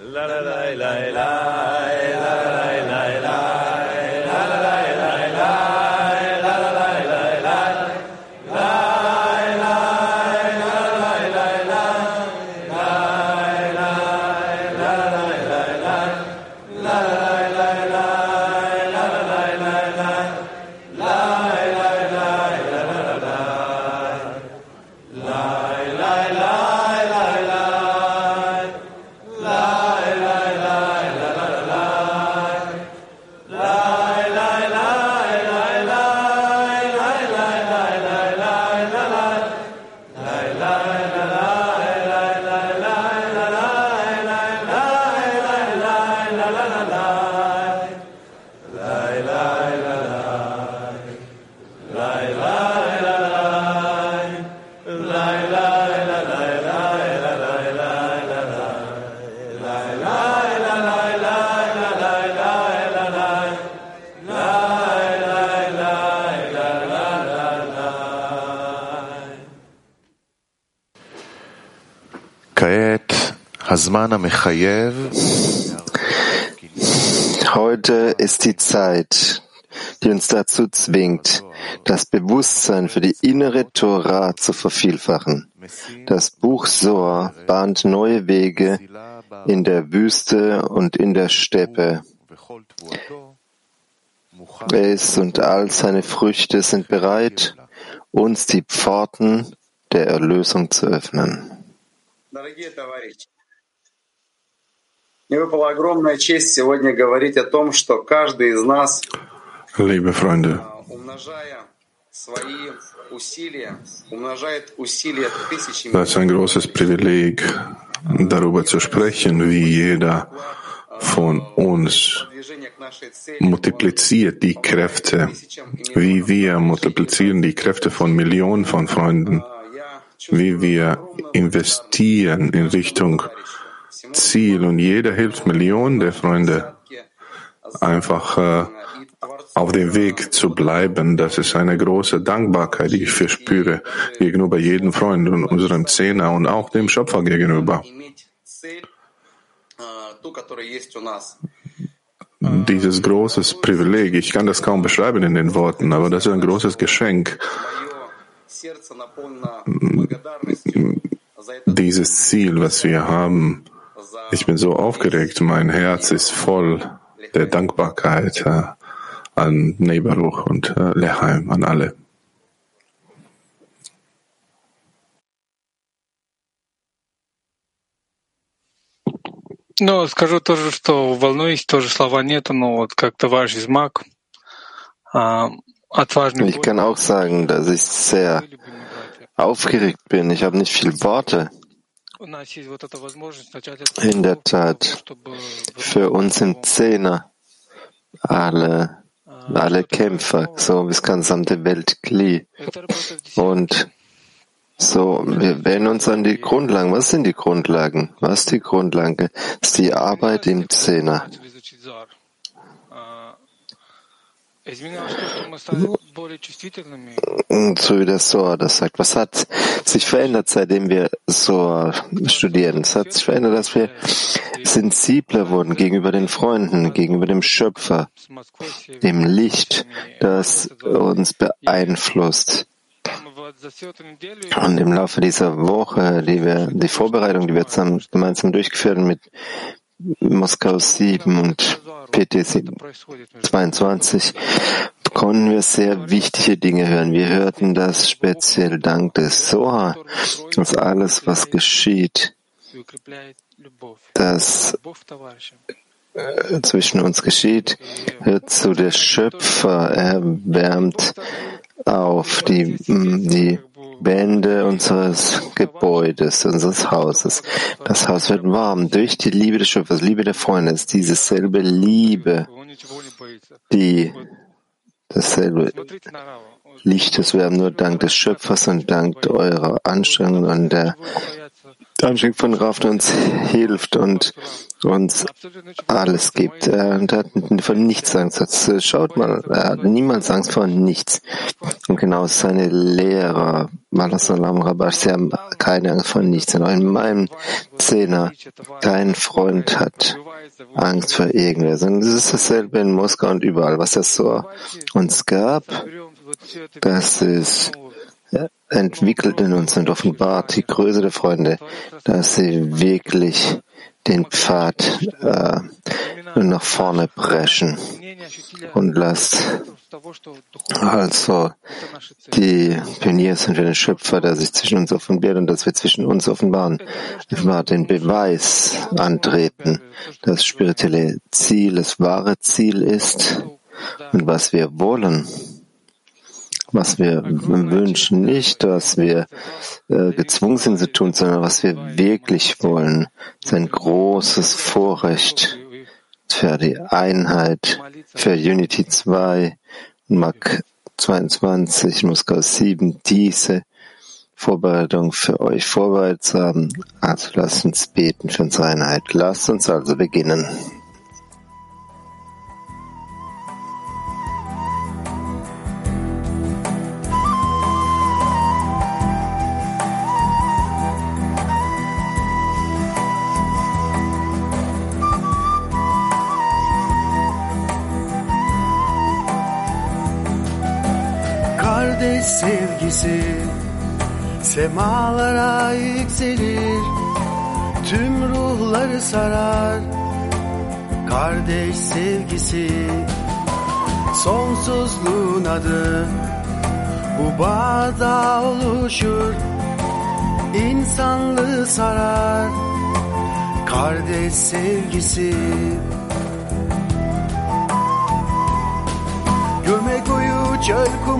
la la la la la Heute ist die Zeit, die uns dazu zwingt, das Bewusstsein für die innere Tora zu vervielfachen. Das Buch Soar bahnt neue Wege in der Wüste und in der Steppe. Es und all seine Früchte sind bereit, uns die Pforten der Erlösung zu öffnen. Liebe Freunde, das ist ein großes Privileg, darüber zu sprechen, wie jeder von uns multipliziert die Kräfte, wie wir multiplizieren die Kräfte von Millionen von Freunden, wie wir investieren in Richtung Ziel und jeder hilft Millionen der Freunde einfach äh, auf dem Weg zu bleiben. Das ist eine große Dankbarkeit, die ich verspüre gegenüber jedem Freund und unserem Zehner und auch dem Schöpfer gegenüber. Dieses großes Privileg, ich kann das kaum beschreiben in den Worten, aber das ist ein großes Geschenk. Dieses Ziel, was wir haben, ich bin so aufgeregt, mein Herz ist voll der Dankbarkeit äh, an Nebaruch und äh, Leheim, an alle. Ну, скажу тоже, что волнуюсь, тоже слова нету, но вот как товарищ из МАК, отважный. Ich kann auch sagen, dass ich sehr aufgeregt bin. Ich habe nicht viele Worte. In der Tat, für uns sind Zehner alle, alle Kämpfer, so wie das gesamte Weltglied. Und so, wir wenden uns an die Grundlagen. Was sind die Grundlagen? Was ist die Grundlage? Das ist die Arbeit im Zehner. So wie der Soar das sagt. Was hat sich verändert, seitdem wir Soar studieren? Es hat sich verändert, dass wir sensibler wurden gegenüber den Freunden, gegenüber dem Schöpfer, dem Licht, das uns beeinflusst. Und im Laufe dieser Woche, die wir, die Vorbereitung, die wir zusammen, gemeinsam durchgeführt mit Moskau 7 und PT 22 konnten wir sehr wichtige Dinge hören. Wir hörten das speziell dank des Soha, dass alles, was geschieht, das äh, zwischen uns geschieht, hört zu der Schöpfer erwärmt auf die, die Wände unseres Gebäudes, unseres Hauses. Das Haus wird warm durch die Liebe des Schöpfers, Liebe der Freunde. Es ist diese selbe Liebe, die dasselbe Licht, das wir haben nur dank des Schöpfers und dank eurer Anstrengungen und der Anstieg von Kraft uns hilft und uns alles gibt. Er hat von nichts Angst. Schaut mal, er hat niemals Angst vor nichts. Und genau seine Lehrer, Malasalam Rabash, sie haben keine Angst vor nichts. Und in meinem Zehner, kein Freund hat Angst vor irgendwas. Und es ist dasselbe in Moskau und überall, was es so uns gab. Das ist entwickelt in uns und offenbart die Größe der Freunde, dass sie wirklich den Pfad äh, nach vorne brechen und lasst also die Pioniere sind wir den Schöpfer, der sich zwischen uns offenbart und dass wir zwischen uns offenbaren, war den Beweis antreten, das spirituelle Ziel, das wahre Ziel ist und was wir wollen was wir wünschen, nicht, was wir äh, gezwungen sind zu tun, sondern was wir wirklich wollen. Das ist ein großes Vorrecht für die Einheit, für Unity 2 Mark 22, Moskau 7, diese Vorbereitung für euch vorbereitet zu haben. Also lasst uns beten für unsere Einheit. Lasst uns also beginnen. Sevgisi. Semalara yükselir tüm ruhları sarar. Kardeş sevgisi sonsuzluğun adı. Bu bağda oluşur insanlığı sarar. Kardeş sevgisi. Gömek uyu çöl kumunda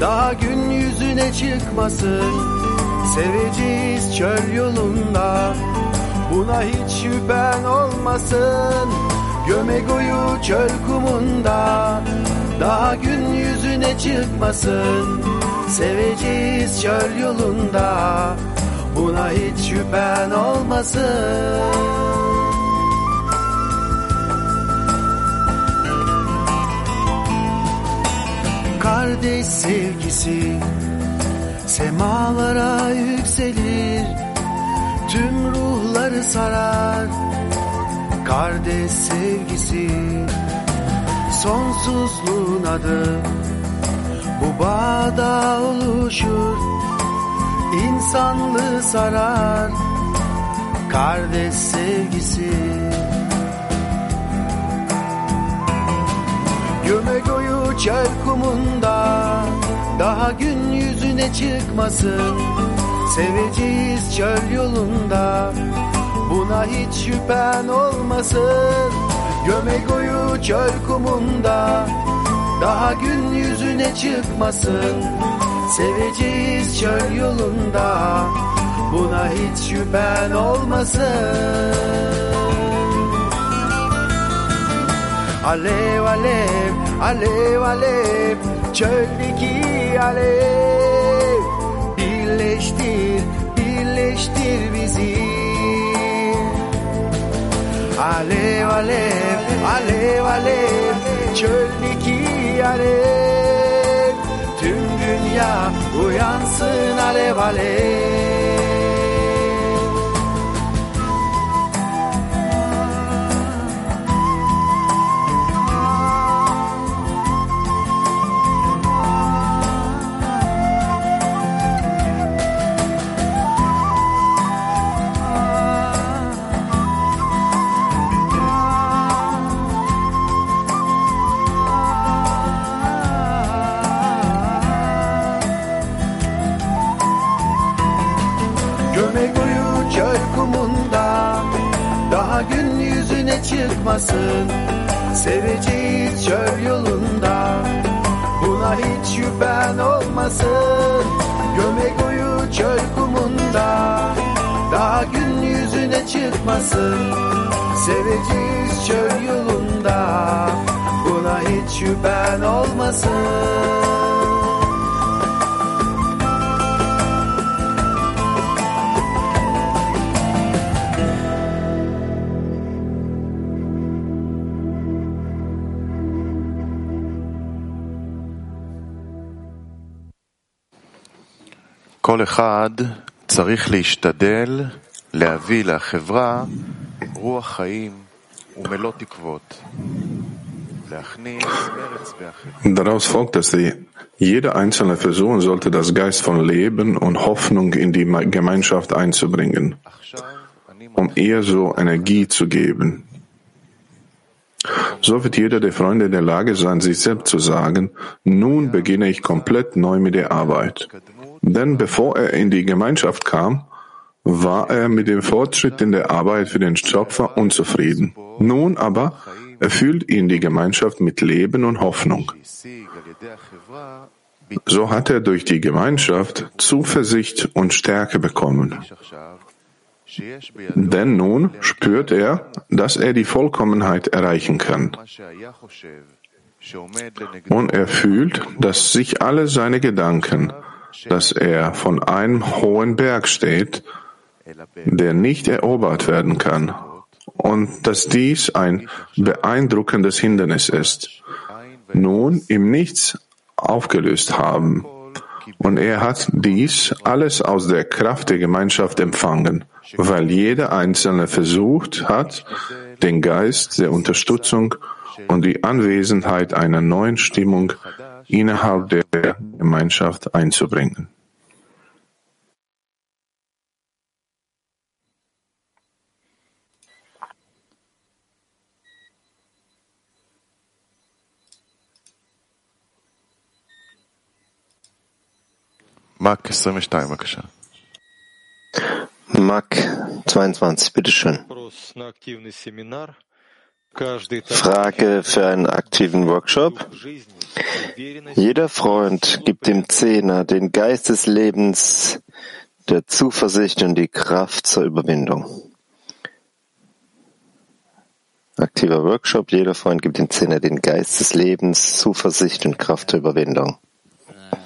Daha gün yüzüne çıkmasın. Seveceğiz çöl yolunda. Buna hiç şüphen olmasın. Gömek uyu çöl kumunda. Daha gün yüzüne çıkmasın. Seveceğiz çöl yolunda. Buna hiç şüphen olmasın kardeş sevgisi semalara yükselir tüm ruhları sarar. Kardeş sevgisi sonsuzluğun adı. Bu bağda oluşur insanlığı sarar. Kardeş sevgisi. Göme koyu çöl kumunda Daha gün yüzüne çıkmasın. Seveceğiz çöl yolunda Buna hiç şüphen olmasın. Göme koyu çöl kumunda Daha gün yüzüne çıkmasın. Seveceğiz çöl yolunda Buna hiç şüphen olmasın. Alev alev, alev alev, çöldeki alev Birleştir, birleştir bizi. Alev alev, alev alev, çöldeki alev Tüm dünya uyansın alev alev çıkmasın. Seveceğiz çöl yolunda Buna hiç şüphen olmasın. Gömek uyu çöl kumunda Daha gün yüzüne çıkmasın. Seveceğiz çöl yolunda Buna hiç şüphen olmasın כל אחד צריך להשתדל להביא לחברה רוח חיים ומלוא תקוות. Daraus folgt, dass die, jeder Einzelne versuchen sollte, das Geist von Leben und Hoffnung in die Gemeinschaft einzubringen, um ihr so Energie zu geben. So wird jeder der Freunde in der Lage sein, sich selbst zu sagen, nun beginne ich komplett neu mit der Arbeit. Denn bevor er in die Gemeinschaft kam, war er mit dem Fortschritt in der Arbeit für den Schöpfer unzufrieden. Nun aber erfüllt ihn die Gemeinschaft mit Leben und Hoffnung. So hat er durch die Gemeinschaft Zuversicht und Stärke bekommen. Denn nun spürt er, dass er die Vollkommenheit erreichen kann. Und er fühlt, dass sich alle seine Gedanken, dass er von einem hohen Berg steht, der nicht erobert werden kann, und dass dies ein beeindruckendes Hindernis ist, nun im Nichts aufgelöst haben. Und er hat dies alles aus der Kraft der Gemeinschaft empfangen, weil jeder Einzelne versucht hat, den Geist der Unterstützung und die Anwesenheit einer neuen Stimmung innerhalb der Gemeinschaft einzubringen. Mark 22, בבקשה. Mark 22, bitteschön. Frage für einen aktiven Workshop. Jeder Freund gibt dem Zehner den Geist des Lebens, der Zuversicht und die Kraft zur Überwindung. Aktiver Workshop. Jeder Freund gibt dem Zehner den Geist des Lebens, Zuversicht und Kraft zur Überwindung. Ja,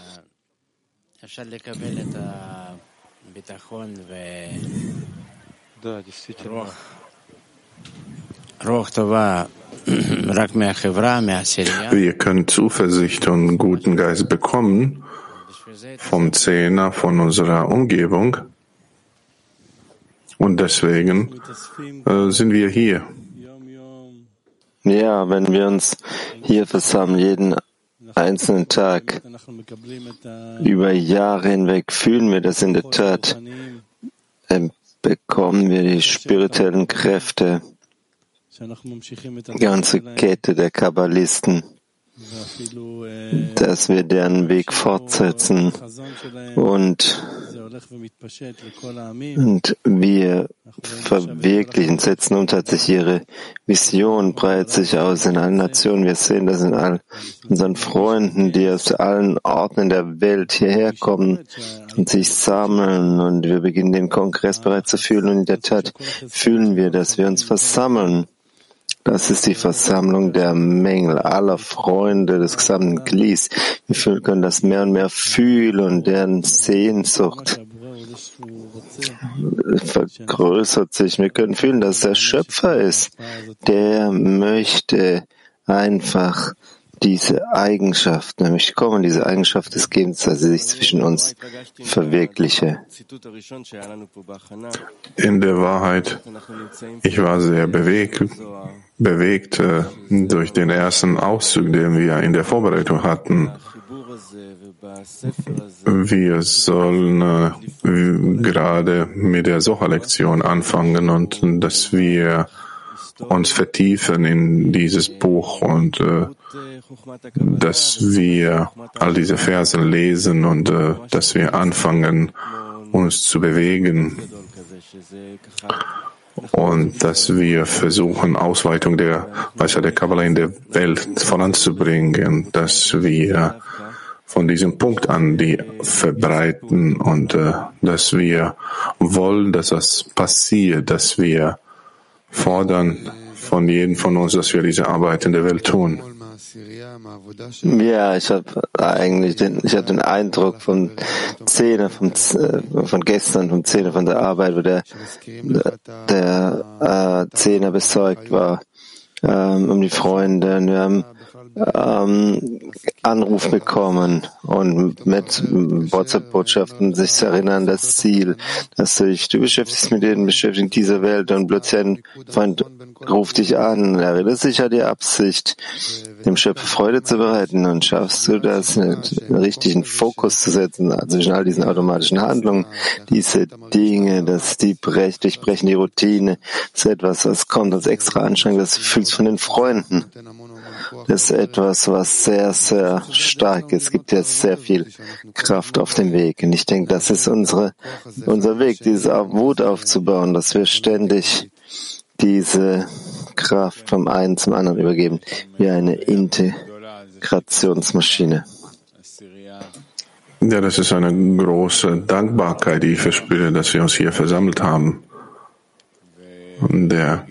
Wir können Zuversicht und guten Geist bekommen vom Zehner, von unserer Umgebung. Und deswegen äh, sind wir hier. Ja, wenn wir uns hier versammeln, jeden einzelnen Tag, über Jahre hinweg fühlen wir das in der Tat, bekommen wir die spirituellen Kräfte ganze Kette der Kabbalisten, dass wir deren Weg fortsetzen. und, und wir verwirklichen, setzen um tatsächlich ihre Vision, breitet sich aus in allen Nationen. Wir sehen das in all unseren Freunden, die aus allen Orten der Welt hierher kommen und sich sammeln und wir beginnen den Kongress bereits zu fühlen und in der Tat fühlen wir, dass wir uns versammeln das ist die Versammlung der Mängel aller Freunde des gesamten Glies. Wir können das mehr und mehr fühlen deren Sehnsucht vergrößert sich. Wir können fühlen, dass der Schöpfer ist, der möchte einfach diese Eigenschaft, nämlich kommen, diese Eigenschaft des Gebens, dass sie sich zwischen uns verwirkliche. In der Wahrheit, ich war sehr bewegt, bewegt äh, durch den ersten Auszug, den wir in der Vorbereitung hatten. Wir sollen äh, gerade mit der Socha-Lektion anfangen und dass wir uns vertiefen in dieses Buch und äh, dass wir all diese Verse lesen und äh, dass wir anfangen, uns zu bewegen. Und dass wir versuchen, Ausweitung der Weisheit der Kabbalah in der Welt voranzubringen, dass wir von diesem Punkt an die verbreiten und äh, dass wir wollen, dass das passiert, dass wir fordern von jedem von uns, dass wir diese Arbeit in der Welt tun. Ja, ich habe eigentlich den, ich habe den Eindruck vom Zehner, vom, äh, von gestern, vom Zehner von der Arbeit, wo der, der äh, Zehner besorgt war ähm, um die Freunde. Und wir haben ähm, Anruf bekommen und mit WhatsApp-Botschaften sich zu erinnern, das Ziel, dass du dich, du beschäftigst mit den Beschäftigten dieser Welt und plötzlich ein Freund ruft dich an, erinnert sich an die Absicht, dem Schöpfer Freude zu bereiten und schaffst du das, einen richtigen Fokus zu setzen zwischen all diesen automatischen Handlungen, diese Dinge, dass die brechen, durchbrechen die Routine, das ist etwas, was kommt als extra Anstrengung, das fühlst von den Freunden. Ist etwas, was sehr, sehr stark ist. Es gibt jetzt sehr viel Kraft auf dem Weg. Und ich denke, das ist unsere, unser Weg, diese Wut aufzubauen, dass wir ständig diese Kraft vom einen zum anderen übergeben, wie eine Integrationsmaschine. Ja, das ist eine große Dankbarkeit, die ich verspüre, dass wir uns hier versammelt haben. Der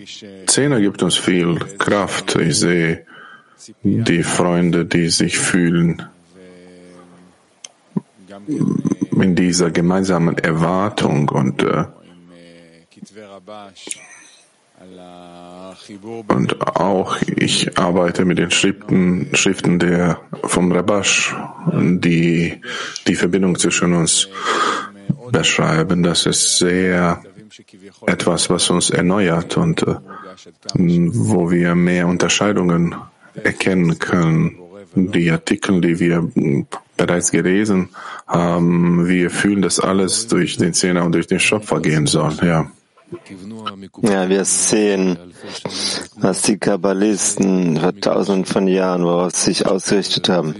Zehner gibt uns viel Kraft. Ich sehe die Freunde, die sich fühlen in dieser gemeinsamen Erwartung und äh, und auch ich arbeite mit den Schriften, Schriften der vom Rabash, die die Verbindung zwischen uns beschreiben. Das ist sehr etwas, was uns erneuert und äh, wo wir mehr Unterscheidungen erkennen können. Die Artikel, die wir bereits gelesen haben, wir fühlen, dass alles durch den Zehner und durch den Schöpfer gehen soll. Ja. Ja, wir sehen, was die Kabbalisten vor tausenden von Jahren, worauf sie sich ausgerichtet haben,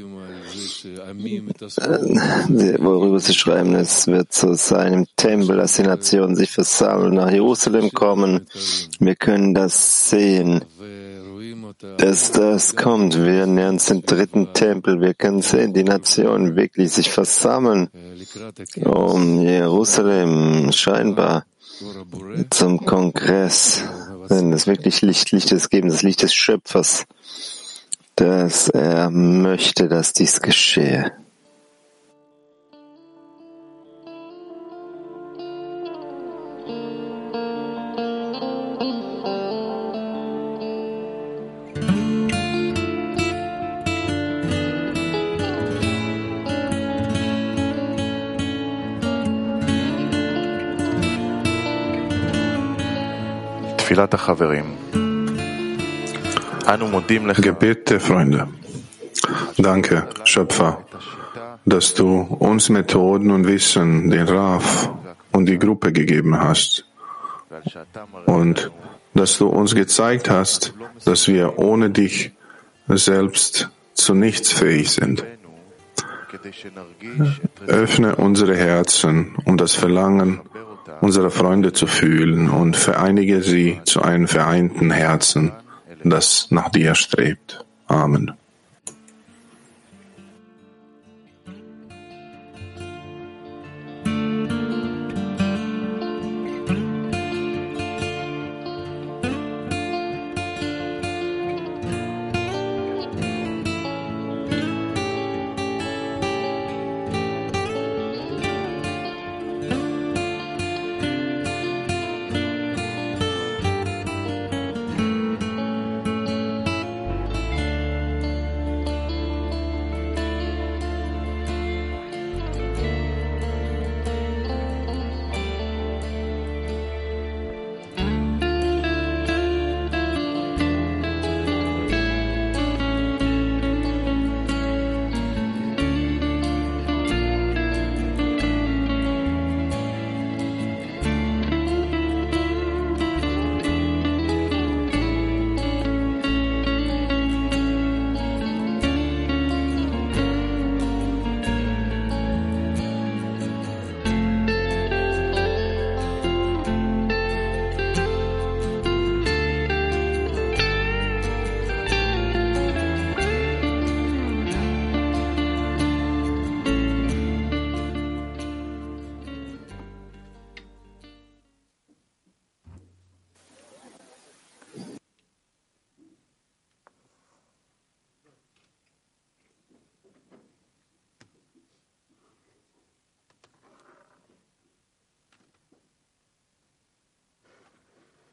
äh, worüber sie schreiben, es wird so sein im Tempel, dass die Nationen sich versammeln, nach Jerusalem kommen. Wir können das sehen, dass das kommt. Wir nähern uns den dritten Tempel. Wir können sehen, die Nationen wirklich sich versammeln um Jerusalem scheinbar zum Kongress, wenn es wirklich Licht, Licht ist geben, das Licht des Schöpfers, dass er möchte, dass dies geschehe. Gebet der Freunde. Danke, Schöpfer, dass du uns Methoden und Wissen, den Raf und die Gruppe gegeben hast. Und dass du uns gezeigt hast, dass wir ohne dich selbst zu nichts fähig sind. Öffne unsere Herzen, um das Verlangen unsere Freunde zu fühlen und vereinige sie zu einem vereinten Herzen, das nach dir strebt. Amen.